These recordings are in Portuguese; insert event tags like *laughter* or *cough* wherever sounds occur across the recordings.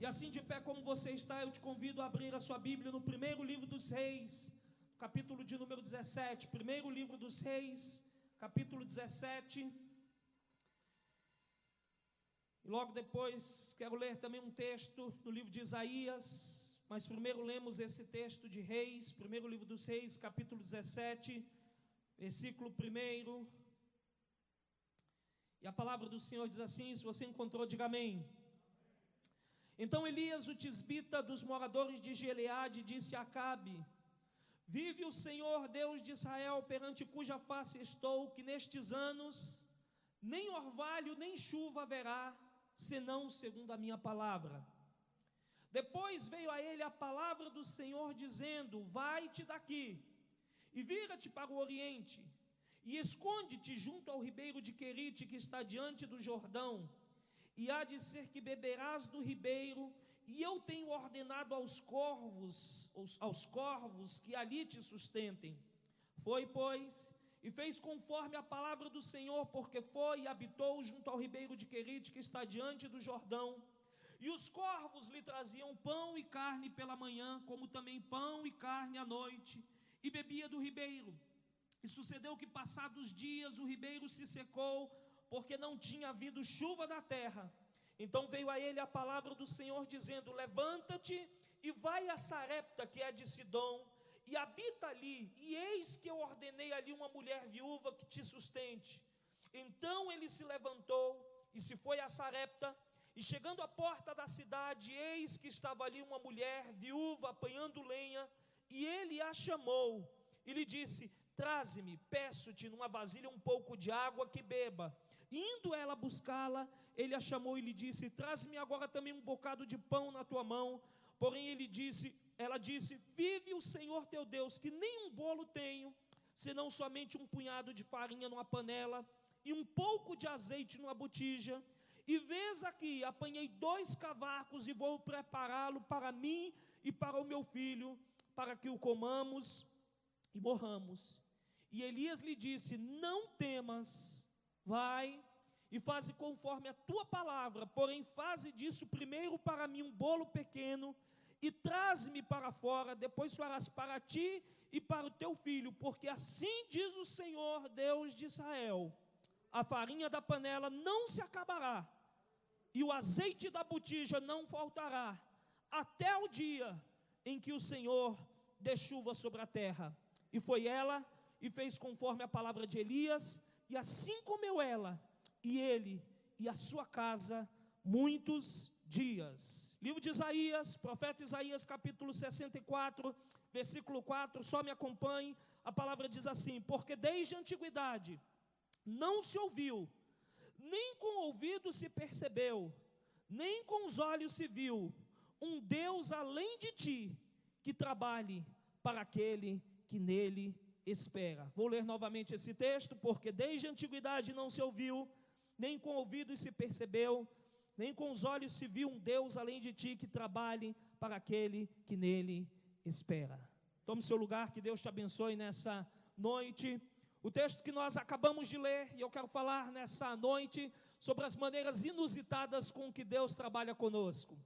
E assim de pé como você está, eu te convido a abrir a sua Bíblia no primeiro livro dos Reis, capítulo de número 17. Primeiro livro dos Reis, capítulo 17. E logo depois quero ler também um texto no livro de Isaías, mas primeiro lemos esse texto de Reis, primeiro livro dos Reis, capítulo 17, versículo 1. E a palavra do Senhor diz assim: se você encontrou, diga amém. Então Elias, o tisbita dos moradores de Gileade, disse a Acabe: Vive o Senhor Deus de Israel, perante cuja face estou, que nestes anos nem orvalho nem chuva haverá, senão segundo a minha palavra. Depois veio a ele a palavra do Senhor, dizendo: Vai-te daqui e vira-te para o oriente, e esconde-te junto ao ribeiro de Querite, que está diante do Jordão e há de ser que beberás do ribeiro, e eu tenho ordenado aos corvos, aos, aos corvos que ali te sustentem. Foi, pois, e fez conforme a palavra do Senhor, porque foi e habitou junto ao ribeiro de Querite, que está diante do Jordão. E os corvos lhe traziam pão e carne pela manhã, como também pão e carne à noite, e bebia do ribeiro. E sucedeu que, passados dias, o ribeiro se secou, porque não tinha havido chuva na terra. Então veio a ele a palavra do Senhor dizendo: Levanta-te e vai a Sarepta, que é de Sidom, e habita ali, e eis que eu ordenei ali uma mulher viúva que te sustente. Então ele se levantou e se foi a Sarepta, e chegando à porta da cidade, eis que estava ali uma mulher viúva apanhando lenha, e ele a chamou e lhe disse: Traze-me, peço-te numa vasilha um pouco de água que beba. Indo ela buscá-la, ele a chamou e lhe disse: Traze-me agora também um bocado de pão na tua mão. Porém ele disse, ela disse: Vive o Senhor teu Deus, que nem um bolo tenho, senão somente um punhado de farinha numa panela e um pouco de azeite numa botija. E vês aqui, apanhei dois cavacos e vou prepará-lo para mim e para o meu filho, para que o comamos e morramos. E Elias lhe disse: Não temas, vai e faze conforme a tua palavra, porém faze disso primeiro para mim um bolo pequeno e traze-me para fora, depois farás para ti e para o teu filho, porque assim diz o Senhor Deus de Israel: a farinha da panela não se acabará, e o azeite da botija não faltará, até o dia em que o Senhor dê chuva sobre a terra. E foi ela e fez conforme a palavra de Elias, e assim comeu ela, e ele e a sua casa muitos dias. Livro de Isaías, profeta Isaías, capítulo 64, versículo 4, só me acompanhe. A palavra diz assim: Porque desde a antiguidade não se ouviu, nem com o ouvido se percebeu, nem com os olhos se viu, um Deus além de ti que trabalhe para aquele que nele espera. Vou ler novamente esse texto, porque desde a antiguidade não se ouviu, nem com ouvidos se percebeu, nem com os olhos se viu um Deus além de ti que trabalhe para aquele que nele espera. Tome seu lugar, que Deus te abençoe nessa noite. O texto que nós acabamos de ler, e eu quero falar nessa noite sobre as maneiras inusitadas com que Deus trabalha conosco.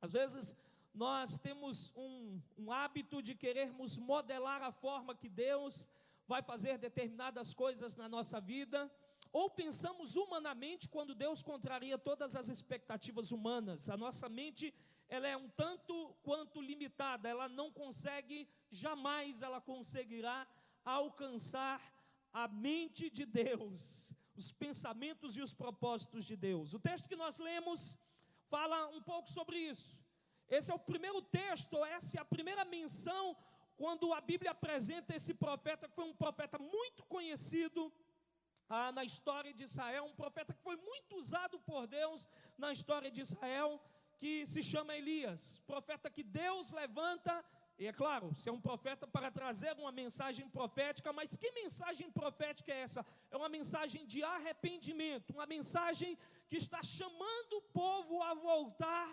Às vezes nós temos um, um hábito de querermos modelar a forma que Deus vai fazer determinadas coisas na nossa vida, ou pensamos humanamente quando Deus contraria todas as expectativas humanas. A nossa mente ela é um tanto quanto limitada, ela não consegue, jamais ela conseguirá alcançar a mente de Deus, os pensamentos e os propósitos de Deus. O texto que nós lemos fala um pouco sobre isso. Esse é o primeiro texto, essa é a primeira menção quando a Bíblia apresenta esse profeta, que foi um profeta muito conhecido ah, na história de Israel, um profeta que foi muito usado por Deus na história de Israel, que se chama Elias, profeta que Deus levanta, e é claro, se é um profeta para trazer uma mensagem profética, mas que mensagem profética é essa? É uma mensagem de arrependimento, uma mensagem que está chamando o povo a voltar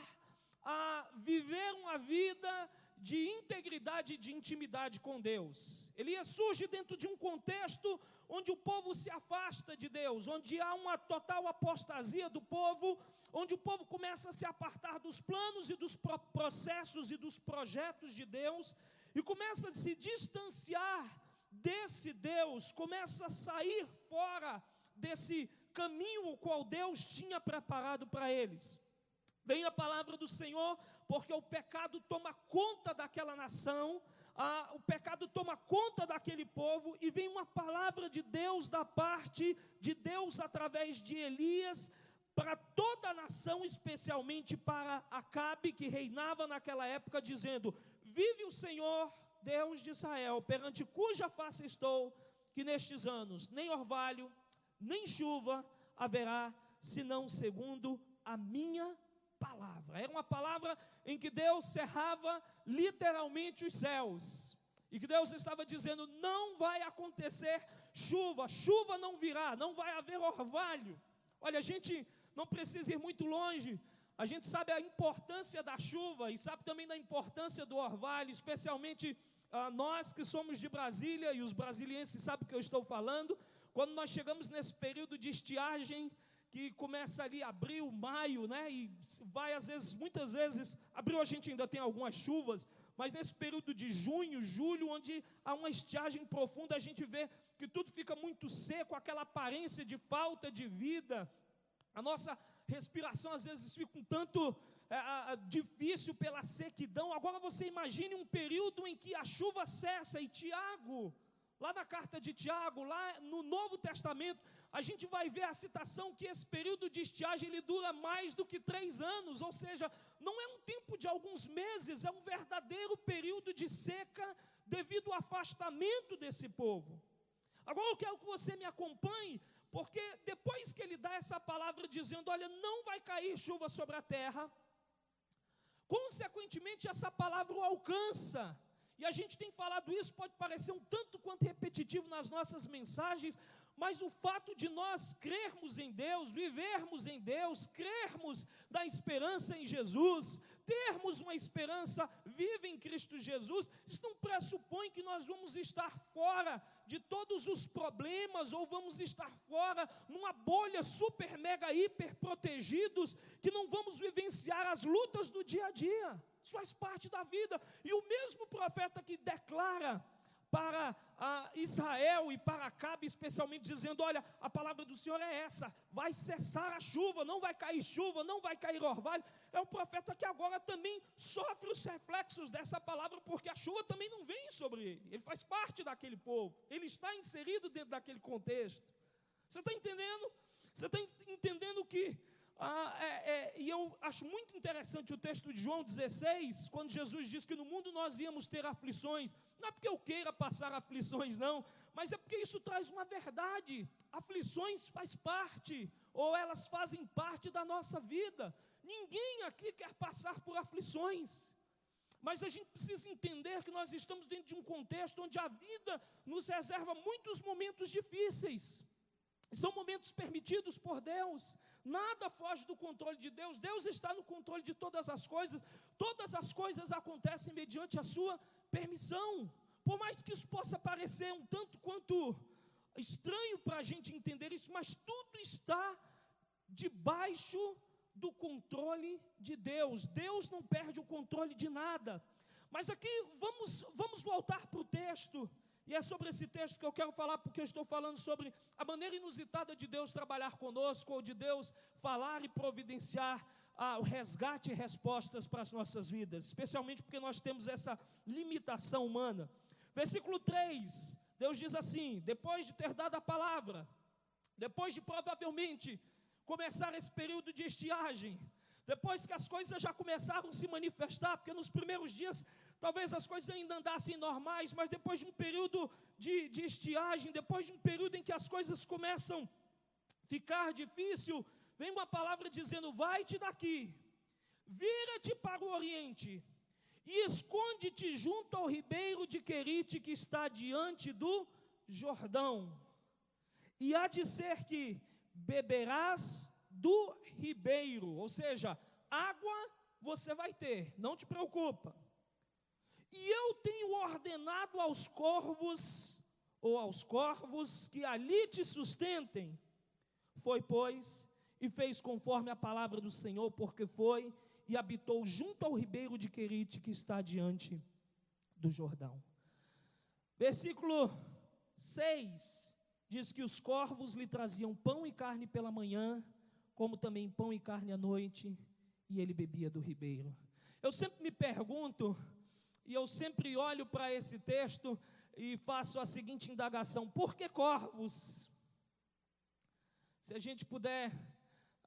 a viver uma vida de integridade e de intimidade com Deus. Elias surge dentro de um contexto onde o povo se afasta de Deus, onde há uma total apostasia do povo, onde o povo começa a se apartar dos planos e dos processos e dos projetos de Deus e começa a se distanciar desse Deus, começa a sair fora desse caminho o qual Deus tinha preparado para eles. Vem a palavra do Senhor, porque o pecado toma conta daquela nação, ah, o pecado toma conta daquele povo, e vem uma palavra de Deus da parte de Deus através de Elias para toda a nação, especialmente para Acabe, que reinava naquela época, dizendo: Vive o Senhor, Deus de Israel, perante cuja face estou, que nestes anos nem orvalho, nem chuva haverá, senão segundo a minha palavra. Era uma palavra em que Deus cerrava literalmente os céus. E que Deus estava dizendo: não vai acontecer chuva, chuva não virá, não vai haver orvalho. Olha, a gente não precisa ir muito longe, a gente sabe a importância da chuva e sabe também da importância do orvalho, especialmente ah, nós que somos de Brasília e os brasilienses sabem o que eu estou falando. Quando nós chegamos nesse período de estiagem, que começa ali abril, maio, né? E vai às vezes, muitas vezes, abril a gente ainda tem algumas chuvas, mas nesse período de junho, julho, onde há uma estiagem profunda, a gente vê que tudo fica muito seco, aquela aparência de falta de vida. A nossa respiração às vezes fica um tanto é, difícil pela sequidão. Agora você imagine um período em que a chuva cessa e Tiago Lá na carta de Tiago, lá no Novo Testamento, a gente vai ver a citação que esse período de estiagem ele dura mais do que três anos, ou seja, não é um tempo de alguns meses, é um verdadeiro período de seca devido ao afastamento desse povo. Agora eu quero que você me acompanhe, porque depois que ele dá essa palavra dizendo: Olha, não vai cair chuva sobre a terra, consequentemente essa palavra o alcança. E a gente tem falado isso, pode parecer um tanto quanto repetitivo nas nossas mensagens, mas o fato de nós crermos em Deus, vivermos em Deus, crermos da esperança em Jesus, termos uma esperança viva em Cristo Jesus, isso não pressupõe que nós vamos estar fora de todos os problemas ou vamos estar fora numa bolha super, mega, hiper protegidos, que não vamos vivenciar as lutas do dia a dia. Isso faz parte da vida. E o mesmo profeta que declara para Israel e para Acabe, especialmente, dizendo: Olha, a palavra do Senhor é essa, vai cessar a chuva, não vai cair chuva, não vai cair orvalho. É um profeta que agora também sofre os reflexos dessa palavra, porque a chuva também não vem sobre ele, ele faz parte daquele povo, ele está inserido dentro daquele contexto. Você está entendendo? Você está entendendo que ah, é, é, e eu acho muito interessante o texto de João 16, quando Jesus diz que no mundo nós íamos ter aflições. Não é porque eu queira passar *laughs* aflições, não, mas é porque isso traz uma verdade. Aflições faz parte, ou elas fazem parte da nossa vida. Ninguém aqui quer passar por aflições. Mas a gente precisa entender que nós estamos dentro de um contexto onde a vida nos reserva muitos momentos difíceis. São momentos permitidos por Deus. Nada foge do controle de Deus. Deus está no controle de todas as coisas. Todas as coisas acontecem mediante a sua permissão. Por mais que isso possa parecer um tanto quanto estranho para a gente entender isso, mas tudo está debaixo do controle de Deus. Deus não perde o controle de nada. Mas aqui vamos, vamos voltar para o texto. E é sobre esse texto que eu quero falar, porque eu estou falando sobre a maneira inusitada de Deus trabalhar conosco, ou de Deus falar e providenciar ah, o resgate e respostas para as nossas vidas, especialmente porque nós temos essa limitação humana. Versículo 3, Deus diz assim: depois de ter dado a palavra, depois de provavelmente começar esse período de estiagem, depois que as coisas já começaram a se manifestar, porque nos primeiros dias talvez as coisas ainda andassem normais, mas depois de um período de, de estiagem, depois de um período em que as coisas começam a ficar difícil, vem uma palavra dizendo: vai-te daqui, vira-te para o oriente e esconde-te junto ao ribeiro de Querite que está diante do Jordão. E há de ser que beberás do ribeiro, ou seja, água você vai ter, não te preocupa. E eu tenho ordenado aos corvos, ou aos corvos, que ali te sustentem. Foi, pois, e fez conforme a palavra do Senhor, porque foi e habitou junto ao ribeiro de Querite, que está diante do Jordão. Versículo 6 diz que os corvos lhe traziam pão e carne pela manhã, como também pão e carne à noite, e ele bebia do ribeiro. Eu sempre me pergunto, e eu sempre olho para esse texto e faço a seguinte indagação: por que corvos? Se a gente puder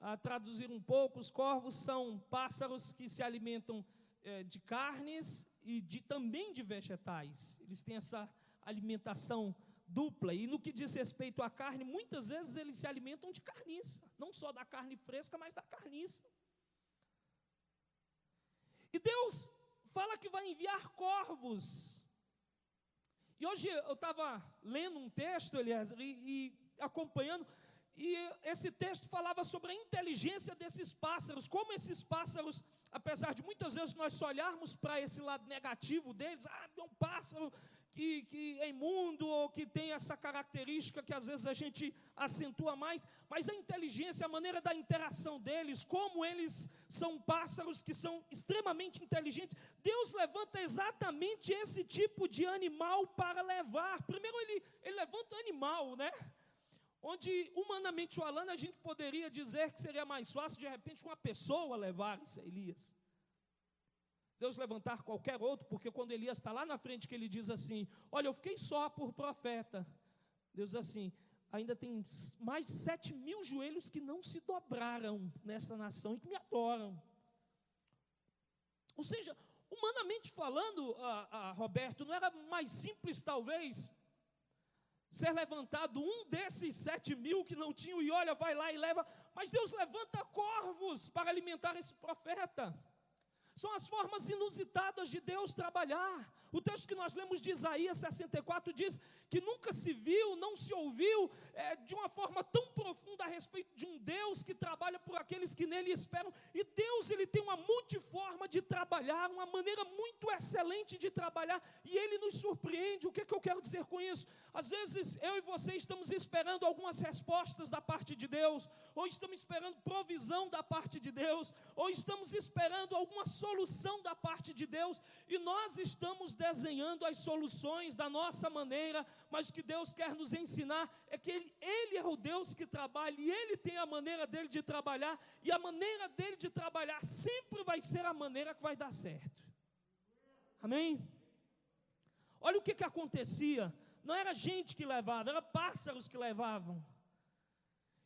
ah, traduzir um pouco, os corvos são pássaros que se alimentam eh, de carnes e de, também de vegetais. Eles têm essa alimentação dupla. E no que diz respeito à carne, muitas vezes eles se alimentam de carniça, não só da carne fresca, mas da carniça. E Deus fala que vai enviar corvos. E hoje eu estava lendo um texto, Eliezer, e, e acompanhando, e esse texto falava sobre a inteligência desses pássaros, como esses pássaros, apesar de muitas vezes nós só olharmos para esse lado negativo deles, ah, é um pássaro que, que é imundo ou que tem essa característica que às vezes a gente acentua mais, mas a inteligência, a maneira da interação deles, como eles são pássaros que são extremamente inteligentes, Deus levanta exatamente esse tipo de animal para levar. Primeiro, ele, ele levanta animal, né? onde, humanamente falando, a gente poderia dizer que seria mais fácil, de repente, uma pessoa levar esse Elias. Deus levantar qualquer outro, porque quando Elias está lá na frente, que ele diz assim: Olha, eu fiquei só por profeta. Deus diz assim: ainda tem mais de sete mil joelhos que não se dobraram nessa nação e que me adoram. Ou seja, humanamente falando, a, a Roberto, não era mais simples, talvez, ser levantado um desses sete mil que não tinham, e olha, vai lá e leva, mas Deus levanta corvos para alimentar esse profeta. São as formas inusitadas de Deus trabalhar. O texto que nós lemos de Isaías 64 diz que nunca se viu, não se ouviu é, de uma forma tão profunda a respeito de um Deus que trabalha por aqueles que nele esperam. E Deus ele tem uma multiforma de trabalhar, uma maneira muito excelente de trabalhar, e ele nos surpreende. O que, é que eu quero dizer com isso? Às vezes eu e você estamos esperando algumas respostas da parte de Deus, ou estamos esperando provisão da parte de Deus, ou estamos esperando alguma solução da parte de Deus, e nós estamos desenhando as soluções da nossa maneira, mas o que Deus quer nos ensinar é que Ele, Ele é o Deus que trabalha, e Ele tem a maneira dele de trabalhar, e a maneira dele de trabalhar sempre vai ser a maneira que vai dar certo. Amém? Olha o que, que acontecia. Não era gente que levava, era pássaros que levavam.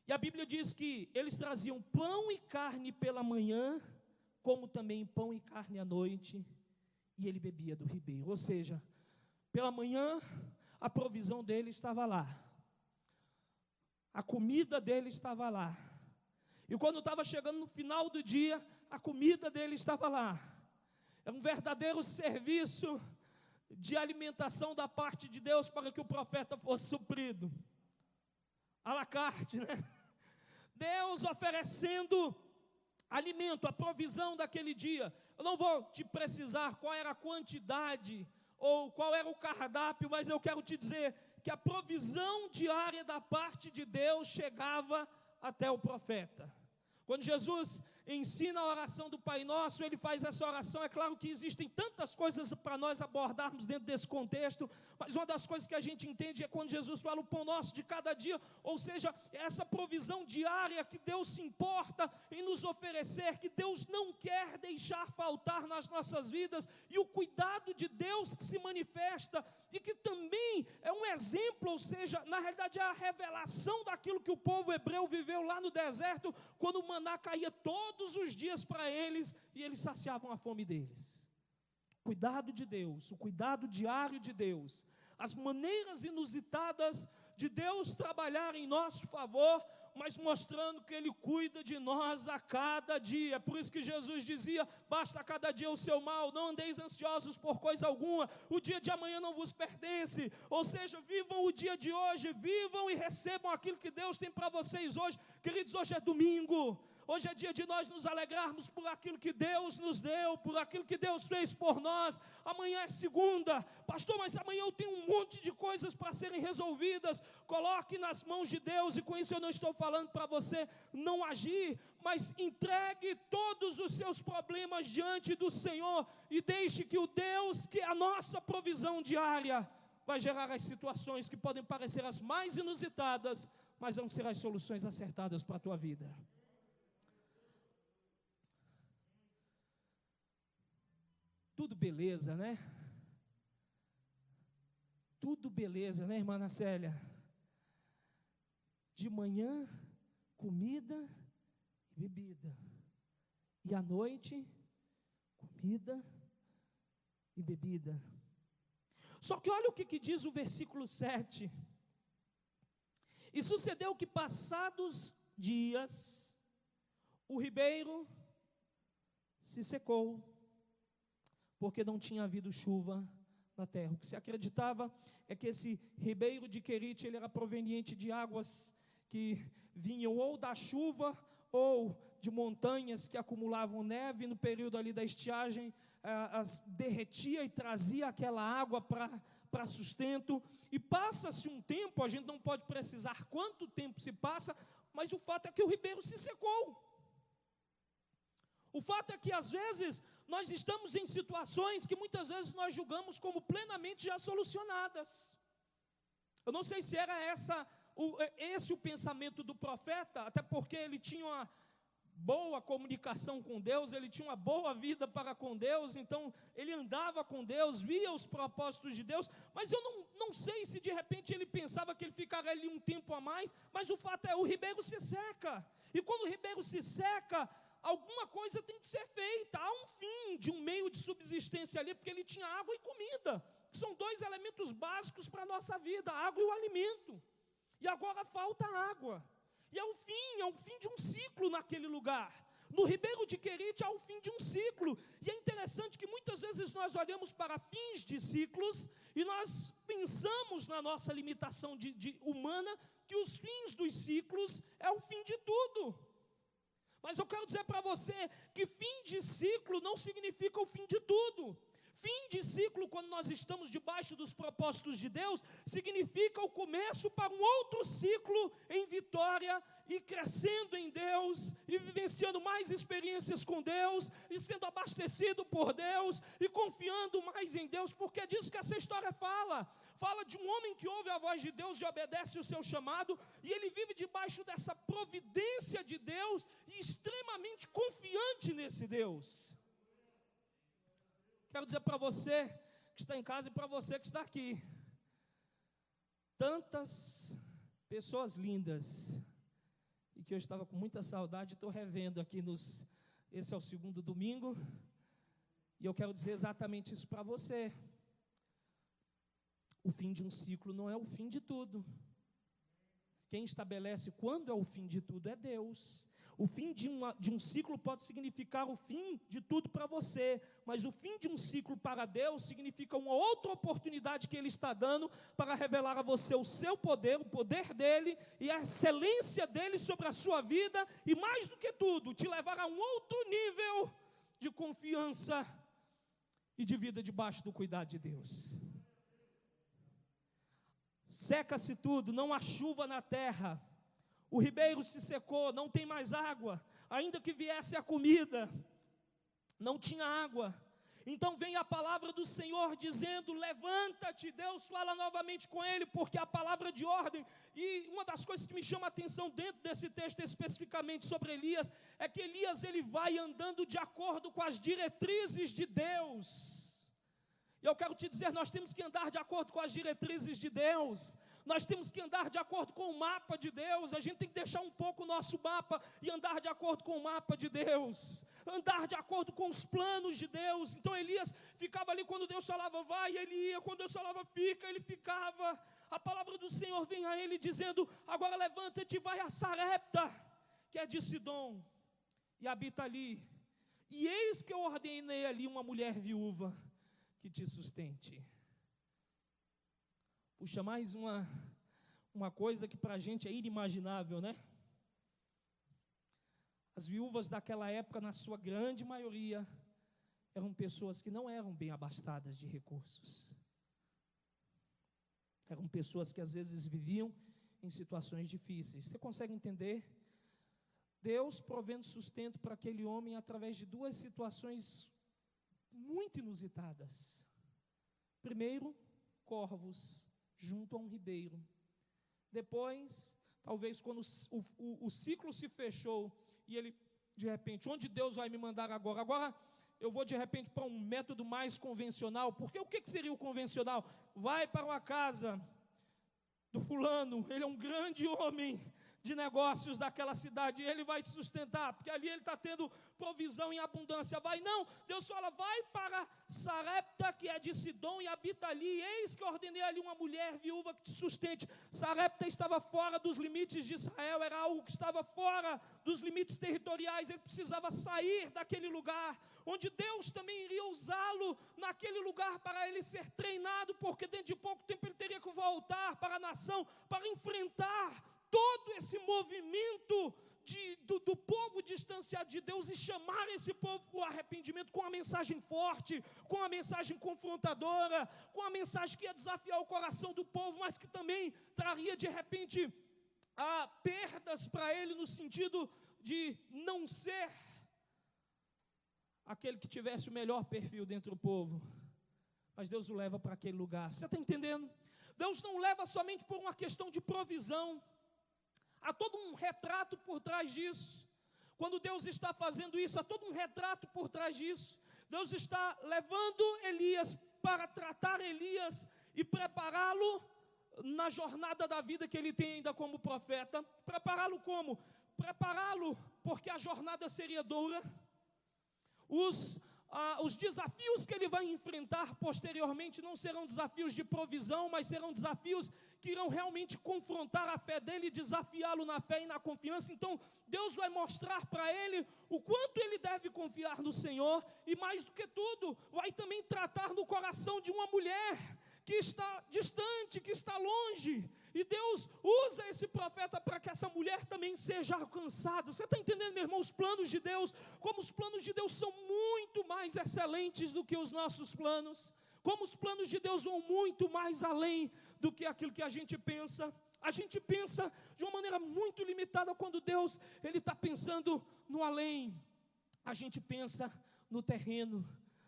E a Bíblia diz que eles traziam pão e carne pela manhã, como também pão e carne à noite, e ele bebia do ribeiro. Ou seja, pela manhã a provisão dele estava lá, a comida dele estava lá, e quando estava chegando no final do dia, a comida dele estava lá. É um verdadeiro serviço de alimentação da parte de Deus para que o profeta fosse suprido. A la carte, né? Deus oferecendo alimento, a provisão daquele dia. Eu não vou te precisar qual era a quantidade ou qual era o cardápio, mas eu quero te dizer que a provisão diária da parte de Deus chegava até o profeta. Quando Jesus ensina a oração do Pai Nosso, ele faz essa oração. É claro que existem tantas coisas para nós abordarmos dentro desse contexto, mas uma das coisas que a gente entende é quando Jesus fala o pão nosso de cada dia, ou seja, essa provisão diária que Deus se importa em nos oferecer, que Deus não quer deixar faltar nas nossas vidas, e o cuidado de Deus que se manifesta e que também é um exemplo, ou seja, na realidade é a revelação daquilo que o povo hebreu viveu lá no deserto, quando o maná caía todos os dias para eles e eles saciavam a fome deles. Cuidado de Deus, o cuidado diário de Deus, as maneiras inusitadas de Deus trabalhar em nosso favor mas mostrando que Ele cuida de nós a cada dia. Por isso que Jesus dizia: basta cada dia o seu mal, não andeis ansiosos por coisa alguma, o dia de amanhã não vos pertence. Ou seja, vivam o dia de hoje, vivam e recebam aquilo que Deus tem para vocês hoje. Queridos, hoje é domingo. Hoje é dia de nós nos alegrarmos por aquilo que Deus nos deu, por aquilo que Deus fez por nós. Amanhã é segunda, pastor, mas amanhã eu tenho um monte de coisas para serem resolvidas. Coloque nas mãos de Deus, e com isso eu não estou falando para você não agir, mas entregue todos os seus problemas diante do Senhor e deixe que o Deus, que é a nossa provisão diária, vai gerar as situações que podem parecer as mais inusitadas, mas vão ser as soluções acertadas para a tua vida. Tudo beleza, né? Tudo beleza, né, irmã Célia? De manhã, comida e bebida. E à noite, comida e bebida. Só que olha o que, que diz o versículo 7. E sucedeu que, passados dias, o ribeiro se secou, porque não tinha havido chuva na terra. O que se acreditava é que esse ribeiro de Querite ele era proveniente de águas que vinham ou da chuva ou de montanhas que acumulavam neve no período ali da estiagem, ah, as, derretia e trazia aquela água para sustento. E passa-se um tempo, a gente não pode precisar quanto tempo se passa, mas o fato é que o ribeiro se secou. O fato é que às vezes nós estamos em situações que muitas vezes nós julgamos como plenamente já solucionadas. Eu não sei se era essa o, esse o pensamento do profeta, até porque ele tinha uma boa comunicação com Deus, ele tinha uma boa vida para com Deus, então ele andava com Deus, via os propósitos de Deus, mas eu não, não sei se de repente ele pensava que ele ficaria ali um tempo a mais, mas o fato é, o ribeiro se seca, e quando o ribeiro se seca, alguma coisa tem que ser feita, há um fim de um meio de subsistência ali, porque ele tinha água e comida, que são dois elementos básicos para a nossa vida, a água e o alimento, e agora falta água, e é o fim, é o fim de um ciclo naquele lugar. No Ribeiro de Querite há o fim de um ciclo. E é interessante que muitas vezes nós olhamos para fins de ciclos e nós pensamos na nossa limitação de, de humana que os fins dos ciclos é o fim de tudo. Mas eu quero dizer para você que fim de ciclo não significa o fim de tudo. Fim de ciclo, quando nós estamos debaixo dos propósitos de Deus, significa o começo para um outro ciclo em vitória e crescendo em Deus, e vivenciando mais experiências com Deus, e sendo abastecido por Deus, e confiando mais em Deus, porque é disso que essa história fala. Fala de um homem que ouve a voz de Deus e obedece o seu chamado, e ele vive debaixo dessa providência de Deus e extremamente confiante nesse Deus. Quero dizer para você que está em casa e para você que está aqui. Tantas pessoas lindas e que eu estava com muita saudade, estou revendo aqui nos. Esse é o segundo domingo, e eu quero dizer exatamente isso para você. O fim de um ciclo não é o fim de tudo. Quem estabelece quando é o fim de tudo é Deus. O fim de, uma, de um ciclo pode significar o fim de tudo para você, mas o fim de um ciclo para Deus significa uma outra oportunidade que Ele está dando para revelar a você o seu poder, o poder dele e a excelência dele sobre a sua vida, e mais do que tudo, te levar a um outro nível de confiança e de vida debaixo do cuidado de Deus. Seca-se tudo, não há chuva na terra o ribeiro se secou, não tem mais água. Ainda que viesse a comida, não tinha água. Então vem a palavra do Senhor dizendo: Levanta-te. Deus fala novamente com ele, porque a palavra de ordem. E uma das coisas que me chama a atenção dentro desse texto, especificamente sobre Elias, é que Elias ele vai andando de acordo com as diretrizes de Deus. E eu quero te dizer: nós temos que andar de acordo com as diretrizes de Deus. Nós temos que andar de acordo com o mapa de Deus. A gente tem que deixar um pouco o nosso mapa e andar de acordo com o mapa de Deus. Andar de acordo com os planos de Deus. Então Elias ficava ali quando Deus falava, vai, ele ia. Quando Deus falava, fica, ele ficava. A palavra do Senhor vem a ele dizendo: agora levanta-te e vai a Sarepta, que é de Sidom, e habita ali. E eis que eu ordenei ali uma mulher viúva que te sustente. Puxa, mais uma, uma coisa que para a gente é inimaginável, né? As viúvas daquela época, na sua grande maioria, eram pessoas que não eram bem abastadas de recursos. Eram pessoas que às vezes viviam em situações difíceis. Você consegue entender? Deus provendo sustento para aquele homem através de duas situações muito inusitadas. Primeiro, corvos junto a um ribeiro. Depois, talvez quando o, o, o ciclo se fechou e ele, de repente, onde Deus vai me mandar agora? Agora eu vou de repente para um método mais convencional, porque o que, que seria o convencional? Vai para uma casa do fulano, ele é um grande homem, de negócios daquela cidade, ele vai te sustentar, porque ali ele está tendo provisão em abundância. Vai, não, Deus fala, vai para Sarepta, que é de Sidom, e habita ali. Eis que ordenei ali uma mulher viúva que te sustente. Sarepta estava fora dos limites de Israel, era algo que estava fora dos limites territoriais, ele precisava sair daquele lugar, onde Deus também iria usá-lo naquele lugar para ele ser treinado, porque dentro de pouco tempo ele teria que voltar para a nação, para enfrentar todo esse movimento de, do, do, povo distanciado de Deus e chamar esse povo para o arrependimento com uma mensagem forte, com uma mensagem confrontadora, com uma mensagem que ia desafiar o coração do povo, mas que também traria de repente a perdas para ele no sentido de não ser aquele que tivesse o melhor perfil dentro do povo. Mas Deus o leva para aquele lugar. Você está entendendo? Deus não leva somente por uma questão de provisão. Há todo um retrato por trás disso. Quando Deus está fazendo isso, há todo um retrato por trás disso. Deus está levando Elias para tratar Elias e prepará-lo na jornada da vida que ele tem ainda como profeta. Prepará-lo como? Prepará-lo porque a jornada seria dura. Os, ah, os desafios que ele vai enfrentar posteriormente não serão desafios de provisão, mas serão desafios que irão realmente confrontar a fé dele desafiá-lo na fé e na confiança. Então, Deus vai mostrar para ele o quanto ele deve confiar no Senhor e, mais do que tudo, vai também tratar no coração de uma mulher que está distante, que está longe. E Deus usa esse profeta para que essa mulher também seja alcançada. Você está entendendo, meu irmão, os planos de Deus? Como os planos de Deus são muito mais excelentes do que os nossos planos. Como os planos de Deus vão muito mais além do que aquilo que a gente pensa. A gente pensa de uma maneira muito limitada quando Deus ele está pensando no além. A gente pensa no terreno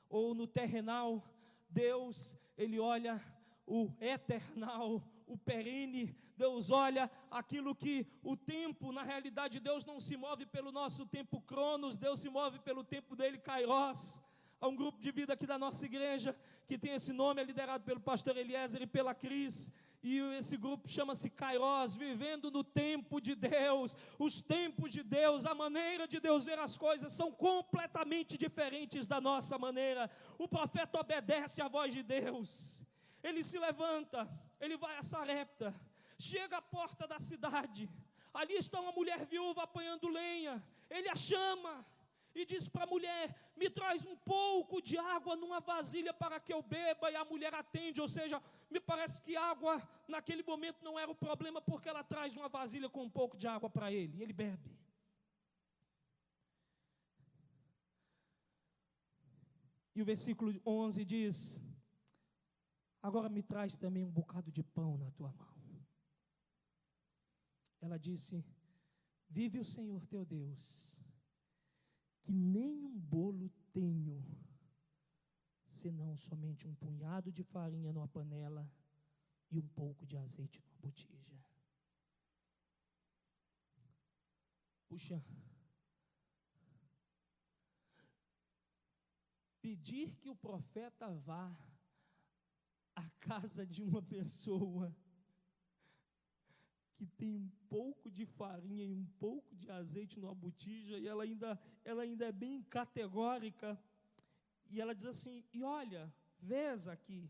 ou no terrenal. Deus ele olha o eternal, o perene. Deus olha aquilo que o tempo, na realidade, Deus não se move pelo nosso tempo cronos, Deus se move pelo tempo dele, Kairos. Há um grupo de vida aqui da nossa igreja que tem esse nome, é liderado pelo pastor Eliezer e pela Cris. E esse grupo chama-se Kairos, vivendo no tempo de Deus. Os tempos de Deus, a maneira de Deus ver as coisas são completamente diferentes da nossa maneira. O profeta obedece à voz de Deus. Ele se levanta, ele vai a Sarepta, chega à porta da cidade. Ali está uma mulher viúva apanhando lenha. Ele a chama e diz para a mulher: Me traz um pouco de água numa vasilha para que eu beba. E a mulher atende, ou seja, me parece que água naquele momento não era o problema, porque ela traz uma vasilha com um pouco de água para ele, e ele bebe. E o versículo 11 diz: Agora me traz também um bocado de pão na tua mão. Ela disse: Vive o Senhor teu Deus que nem um bolo tenho, senão somente um punhado de farinha numa panela e um pouco de azeite numa botija. Puxa, pedir que o profeta vá à casa de uma pessoa que tem um pouco de farinha e um pouco de azeite numa botija, e ela ainda, ela ainda é bem categórica, e ela diz assim: e olha, vês aqui,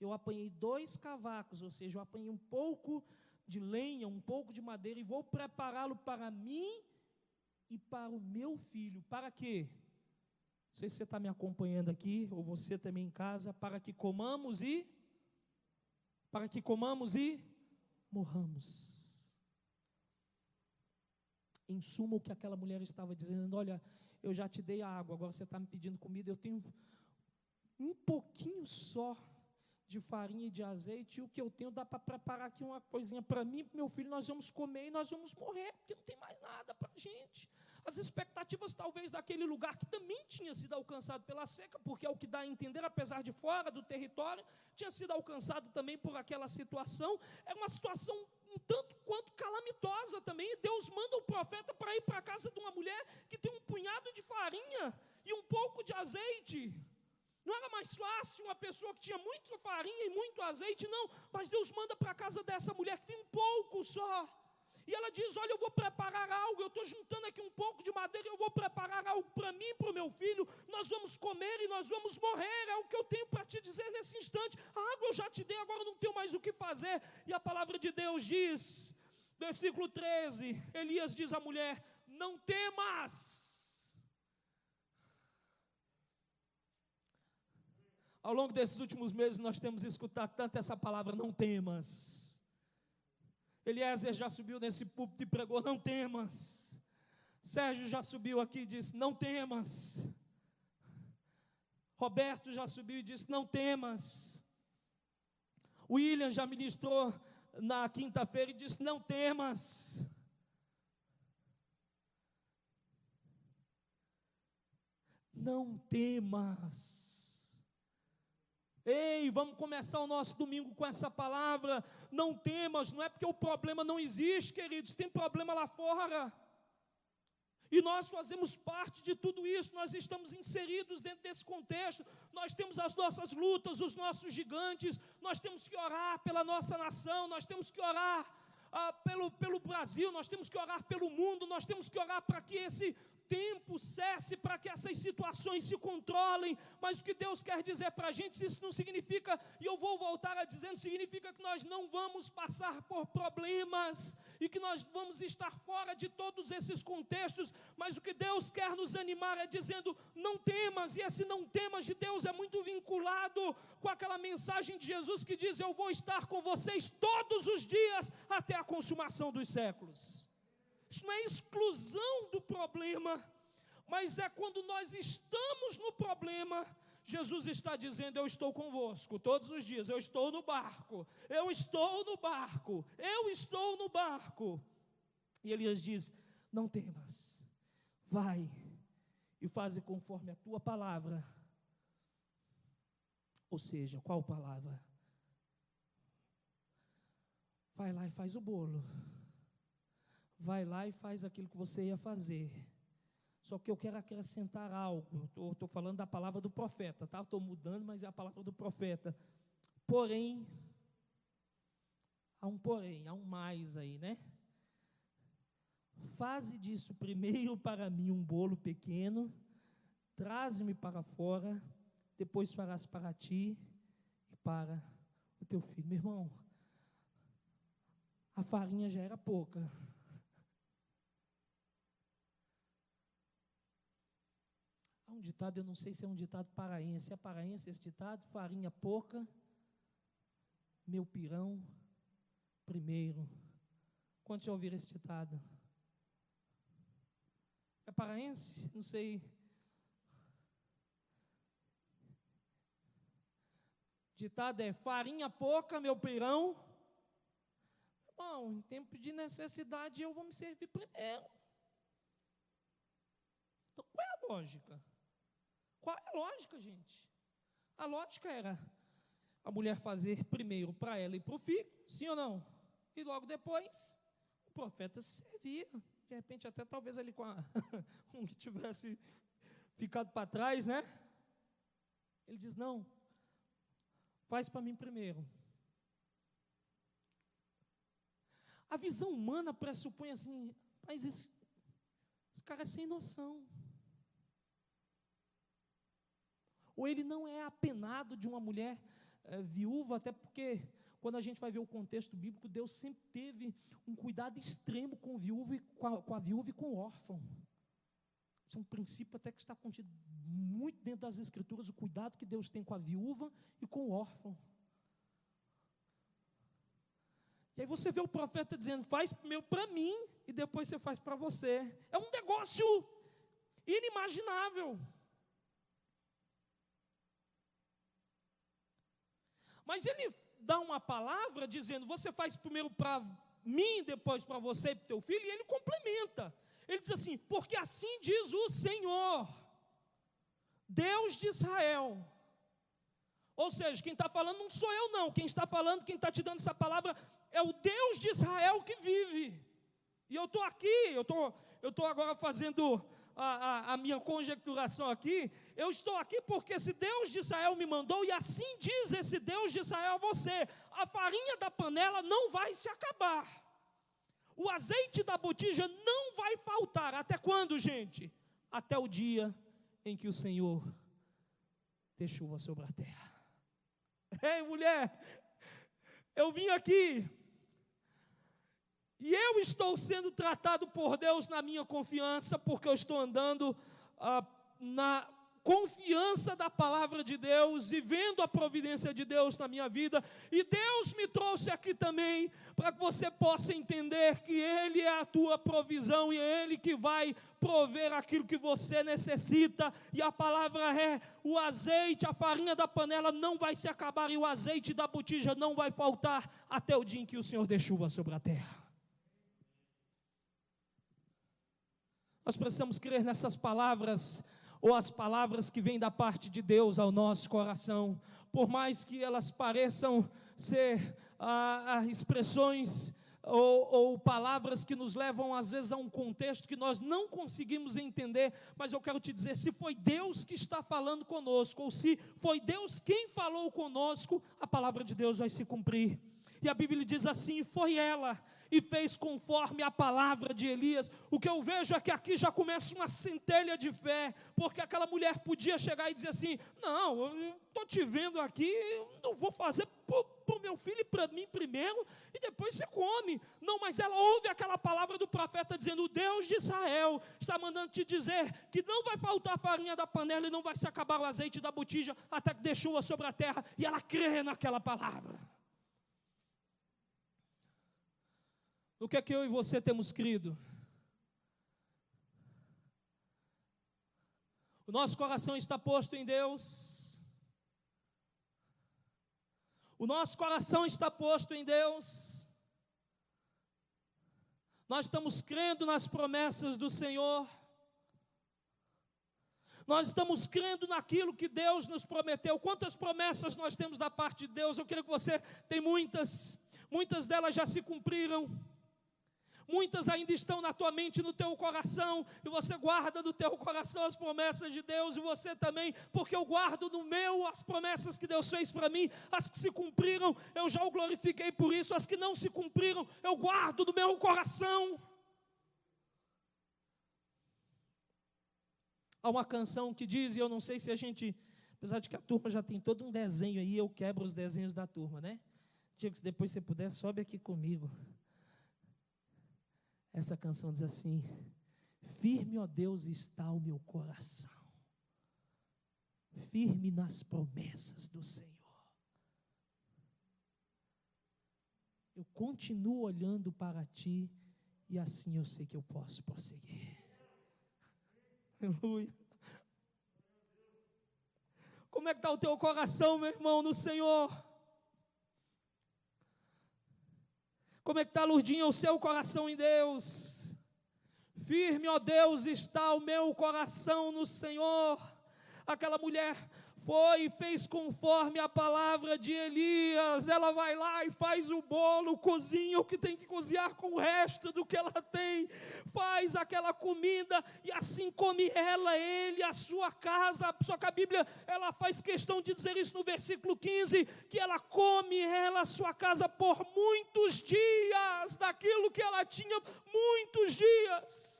eu apanhei dois cavacos, ou seja, eu apanhei um pouco de lenha, um pouco de madeira, e vou prepará-lo para mim e para o meu filho. Para quê? Não sei se você está me acompanhando aqui, ou você também em casa, para que comamos e. Para que comamos e morramos. Em suma, o que aquela mulher estava dizendo: Olha, eu já te dei a água, agora você está me pedindo comida, eu tenho um pouquinho só de farinha e de azeite, e o que eu tenho dá para preparar aqui uma coisinha para mim, para meu filho, nós vamos comer e nós vamos morrer, porque não tem mais nada para a gente. As expectativas, talvez, daquele lugar que também tinha sido alcançado pela seca, porque é o que dá a entender, apesar de fora do território, tinha sido alcançado também por aquela situação, era uma situação um tanto quanto calamitosa também. Deus manda o profeta para ir para a casa de uma mulher que tem um punhado de farinha e um pouco de azeite. Não era mais fácil uma pessoa que tinha muita farinha e muito azeite, não. Mas Deus manda para a casa dessa mulher que tem um pouco só. E ela diz: Olha, eu vou preparar algo. Eu estou juntando aqui um pouco de madeira. Eu vou preparar algo para mim, para o meu filho. Nós vamos comer e nós vamos morrer. É o que eu tenho para te dizer nesse instante. A água eu já te dei, agora não tenho mais o que fazer. E a palavra de Deus diz, versículo 13: Elias diz à mulher: Não temas. Ao longo desses últimos meses, nós temos escutado tanto essa palavra, não temas. Eliezer já subiu nesse púlpito e pregou, não temas. Sérgio já subiu aqui e disse, não temas. Roberto já subiu e disse, não temas. William já ministrou na quinta-feira e disse, não temas. Não temas. Ei, vamos começar o nosso domingo com essa palavra. Não temas, não é porque o problema não existe, queridos, tem problema lá fora. E nós fazemos parte de tudo isso, nós estamos inseridos dentro desse contexto. Nós temos as nossas lutas, os nossos gigantes, nós temos que orar pela nossa nação, nós temos que orar ah, pelo, pelo Brasil, nós temos que orar pelo mundo, nós temos que orar para que esse tempo cesse para que essas situações se controlem, mas o que Deus quer dizer para a gente, isso não significa, e eu vou voltar a dizer, não significa que nós não vamos passar por problemas e que nós vamos estar fora de todos esses contextos, mas o que Deus quer nos animar é dizendo: não temas, e esse não temas de Deus é muito vinculado com aquela mensagem de Jesus que diz: Eu vou estar com vocês todos os dias até a consumação dos séculos. Isso não é exclusão do problema, mas é quando nós estamos no problema. Jesus está dizendo: Eu estou convosco todos os dias, eu estou no barco, eu estou no barco, eu estou no barco. E Elias diz: Não temas, vai e faze conforme a tua palavra. Ou seja, qual palavra? Vai lá e faz o bolo vai lá e faz aquilo que você ia fazer. Só que eu quero acrescentar algo. Estou falando da palavra do profeta, tá? Estou mudando, mas é a palavra do profeta. Porém, há um porém, há um mais aí, né? Faze disso primeiro *laughs* para mim um bolo pequeno, traze-me para fora, depois farás para ti e para o teu filho. Meu irmão, a farinha já era pouca. Um ditado, eu não sei se é um ditado paraense. É paraense esse ditado? Farinha pouca, meu pirão primeiro. Quantos já ouviram esse ditado? É paraense? Não sei. Ditado é farinha pouca, meu pirão. Bom, em tempo de necessidade eu vou me servir primeiro. Então, qual é a lógica? Qual é a lógica, gente? A lógica era a mulher fazer primeiro para ela e para o filho, sim ou não? E logo depois, o profeta se servia. De repente, até talvez ali com a, *laughs* um que tivesse ficado para trás, né? Ele diz: Não, faz para mim primeiro. A visão humana pressupõe assim, mas esse, esse cara é sem noção. Ou ele não é apenado de uma mulher é, viúva, até porque quando a gente vai ver o contexto bíblico, Deus sempre teve um cuidado extremo com, o viúvo e, com, a, com a viúva e com o órfão. Isso é um princípio até que está contido muito dentro das Escrituras, o cuidado que Deus tem com a viúva e com o órfão. Que aí você vê o profeta dizendo: faz primeiro para mim e depois você faz para você. É um negócio inimaginável. Mas ele dá uma palavra dizendo: você faz primeiro para mim, depois para você e para o teu filho, e ele complementa. Ele diz assim: porque assim diz o Senhor, Deus de Israel. Ou seja, quem está falando não sou eu, não. Quem está falando, quem está te dando essa palavra, é o Deus de Israel que vive. E eu estou aqui, eu tô, estou agora fazendo a, a, a, minha conjecturação aqui. Eu estou aqui porque esse Deus de Israel me mandou, e assim diz esse Deus de Israel a você: a farinha da panela não vai se acabar, o azeite da botija não vai faltar. Até quando, gente? Até o dia em que o Senhor dê chuva sobre a terra. Ei, mulher, eu vim aqui e eu estou sendo tratado por Deus na minha confiança, porque eu estou andando ah, na confiança da palavra de Deus e vendo a providência de Deus na minha vida, e Deus me trouxe aqui também para que você possa entender que Ele é a tua provisão e é Ele que vai prover aquilo que você necessita, e a palavra é: o azeite, a farinha da panela não vai se acabar, e o azeite da botija não vai faltar até o dia em que o Senhor dê chuva sobre a terra. Nós precisamos crer nessas palavras ou as palavras que vêm da parte de Deus ao nosso coração, por mais que elas pareçam ser ah, ah, expressões ou, ou, palavras que nos levam às vezes a um contexto que nós não conseguimos entender, mas eu quero te dizer: se foi Deus que está falando conosco, ou se foi Deus quem falou conosco, a palavra de Deus vai se cumprir. E a Bíblia diz assim: foi ela e fez conforme a palavra de Elias. O que eu vejo é que aqui já começa uma centelha de fé, porque aquela mulher podia chegar e dizer assim: Não, eu estou te vendo aqui, não vou fazer para o meu filho e para mim primeiro, e depois você come. Não, mas ela ouve aquela palavra do profeta dizendo: O Deus de Israel está mandando te dizer que não vai faltar farinha da panela e não vai se acabar o azeite da botija até que deixou sobre a terra, e ela crê naquela palavra. O que é que eu e você temos crido? O nosso coração está posto em Deus. O nosso coração está posto em Deus. Nós estamos crendo nas promessas do Senhor. Nós estamos crendo naquilo que Deus nos prometeu. Quantas promessas nós temos da parte de Deus? Eu creio que você tem muitas. Muitas delas já se cumpriram muitas ainda estão na tua mente, no teu coração, e você guarda do teu coração as promessas de Deus, e você também, porque eu guardo no meu as promessas que Deus fez para mim, as que se cumpriram, eu já o glorifiquei por isso, as que não se cumpriram, eu guardo do meu coração. Há uma canção que diz, e eu não sei se a gente, apesar de que a turma já tem todo um desenho aí, eu quebro os desenhos da turma, né? Diego, se depois você puder, sobe aqui comigo. Essa canção diz assim: Firme, ó Deus, está o meu coração, firme nas promessas do Senhor. Eu continuo olhando para ti e assim eu sei que eu posso prosseguir. Aleluia. Como é que está o teu coração, meu irmão, no Senhor? Como é que está, Lurdinha, o seu coração em Deus? Firme, ó Deus, está o meu coração no Senhor. Aquela mulher foi e fez conforme a palavra de Elias. Ela vai lá e faz o bolo, cozinha o que tem que cozinhar com o resto do que ela tem, faz aquela comida e assim come ela, ele, a sua casa. Só que a Bíblia ela faz questão de dizer isso no versículo 15, que ela come ela, a sua casa por muitos dias, daquilo que ela tinha muitos dias.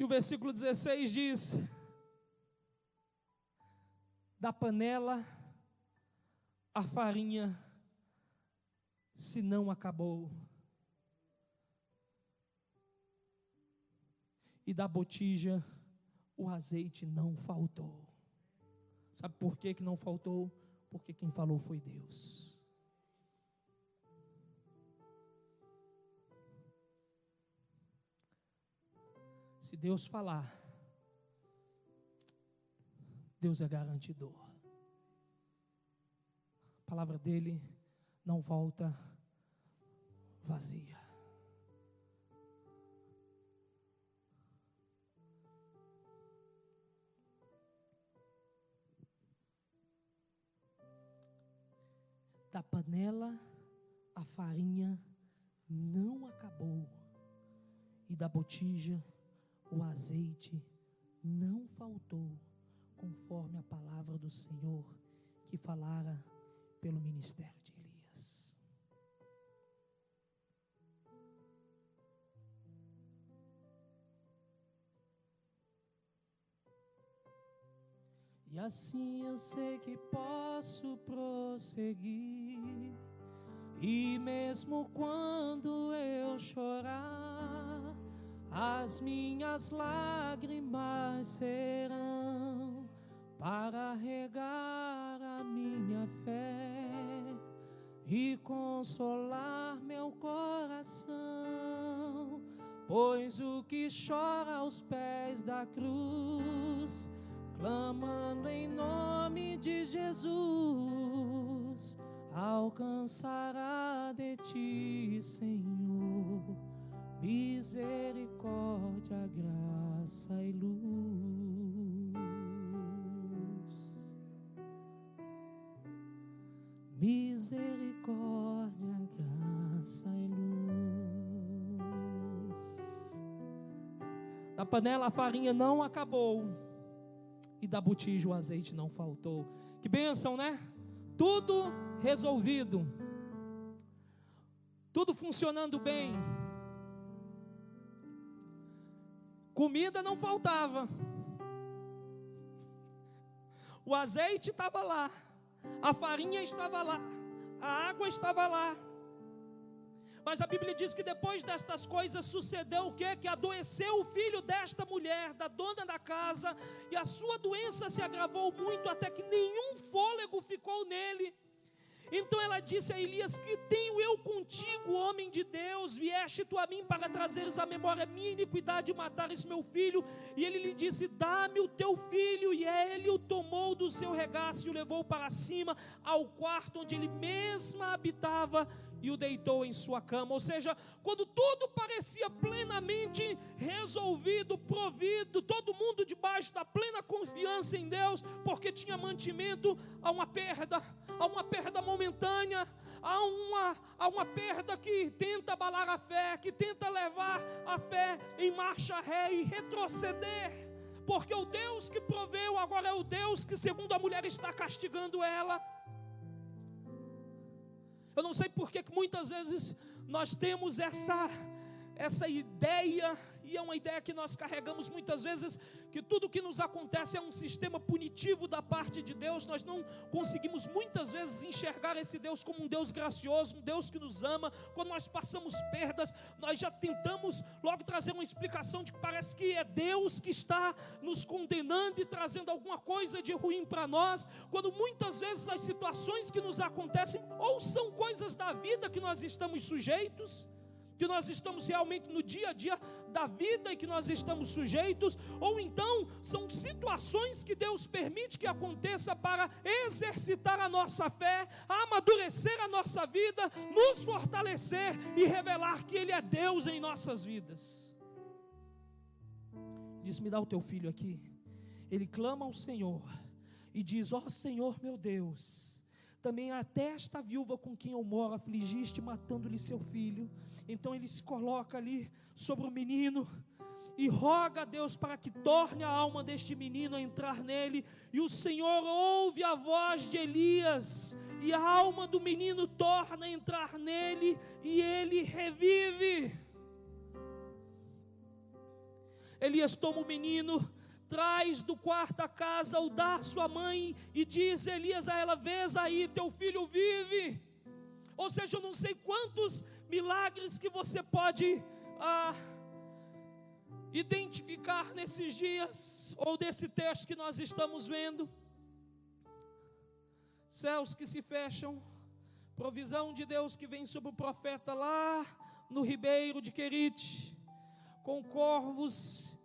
E o versículo 16 diz: Da panela a farinha se não acabou, e da botija o azeite não faltou. Sabe por que, que não faltou? porque quem falou foi Deus. Se Deus falar, Deus é garantidor. A palavra dele não volta vazia. Da panela a farinha não acabou, e da botija o azeite não faltou, conforme a palavra do Senhor que falara pelo ministério de Elias. E assim eu sei que posso prosseguir, e mesmo quando eu chorar, as minhas lágrimas serão para regar a minha fé e consolar meu coração. Pois o que chora aos pés da cruz, clamando em nome de Jesus, alcançará de ti, Senhor misericórdia, graça e luz. Misericórdia, graça e luz. Da panela a farinha não acabou, e da botija o azeite não faltou. Que bênção, né? Tudo resolvido, tudo funcionando bem Comida não faltava. O azeite estava lá. A farinha estava lá. A água estava lá. Mas a Bíblia diz que depois destas coisas sucedeu o que? Que adoeceu o filho desta mulher, da dona da casa, e a sua doença se agravou muito até que nenhum fôlego ficou nele. Então ela disse a Elias: Que tenho eu contigo, homem de Deus? Vieste tu a mim para trazeres a memória minha iniquidade e matares meu filho. E ele lhe disse: Dá-me o teu filho. E ele o tomou do seu regaço e o levou para cima, ao quarto onde ele mesma habitava e o deitou em sua cama. Ou seja, quando tudo parecia plenamente resolvido, provido, todo mundo debaixo da plena confiança em Deus, porque tinha mantimento, a uma perda, a uma perda momentânea, a uma, a uma perda que tenta abalar a fé, que tenta levar a fé em marcha ré e retroceder. Porque o Deus que proveu agora é o Deus que, segundo a mulher, está castigando ela. Eu não sei porque que muitas vezes nós temos essa essa ideia e é uma ideia que nós carregamos muitas vezes, que tudo que nos acontece é um sistema punitivo da parte de Deus. Nós não conseguimos muitas vezes enxergar esse Deus como um Deus gracioso, um Deus que nos ama. Quando nós passamos perdas, nós já tentamos logo trazer uma explicação de que parece que é Deus que está nos condenando e trazendo alguma coisa de ruim para nós. Quando muitas vezes as situações que nos acontecem ou são coisas da vida que nós estamos sujeitos, que nós estamos realmente no dia a dia da vida e que nós estamos sujeitos, ou então são situações que Deus permite que aconteça para exercitar a nossa fé, amadurecer a nossa vida, nos fortalecer e revelar que Ele é Deus em nossas vidas. Diz: Me dá o teu filho aqui. Ele clama ao Senhor e diz: Ó oh, Senhor meu Deus, também até esta viúva com quem eu moro afligiste, matando-lhe seu filho. Então ele se coloca ali sobre o menino e roga a Deus para que torne a alma deste menino a entrar nele. E o Senhor ouve a voz de Elias, e a alma do menino torna a entrar nele, e ele revive. Elias toma o menino, traz do quarto a casa, o à sua mãe, e diz Elias a ela: Vês aí, teu filho vive. Ou seja, eu não sei quantos milagres que você pode ah, identificar nesses dias, ou desse texto que nós estamos vendo. céus que se fecham, provisão de Deus que vem sobre o profeta lá no ribeiro de Querite, com corvos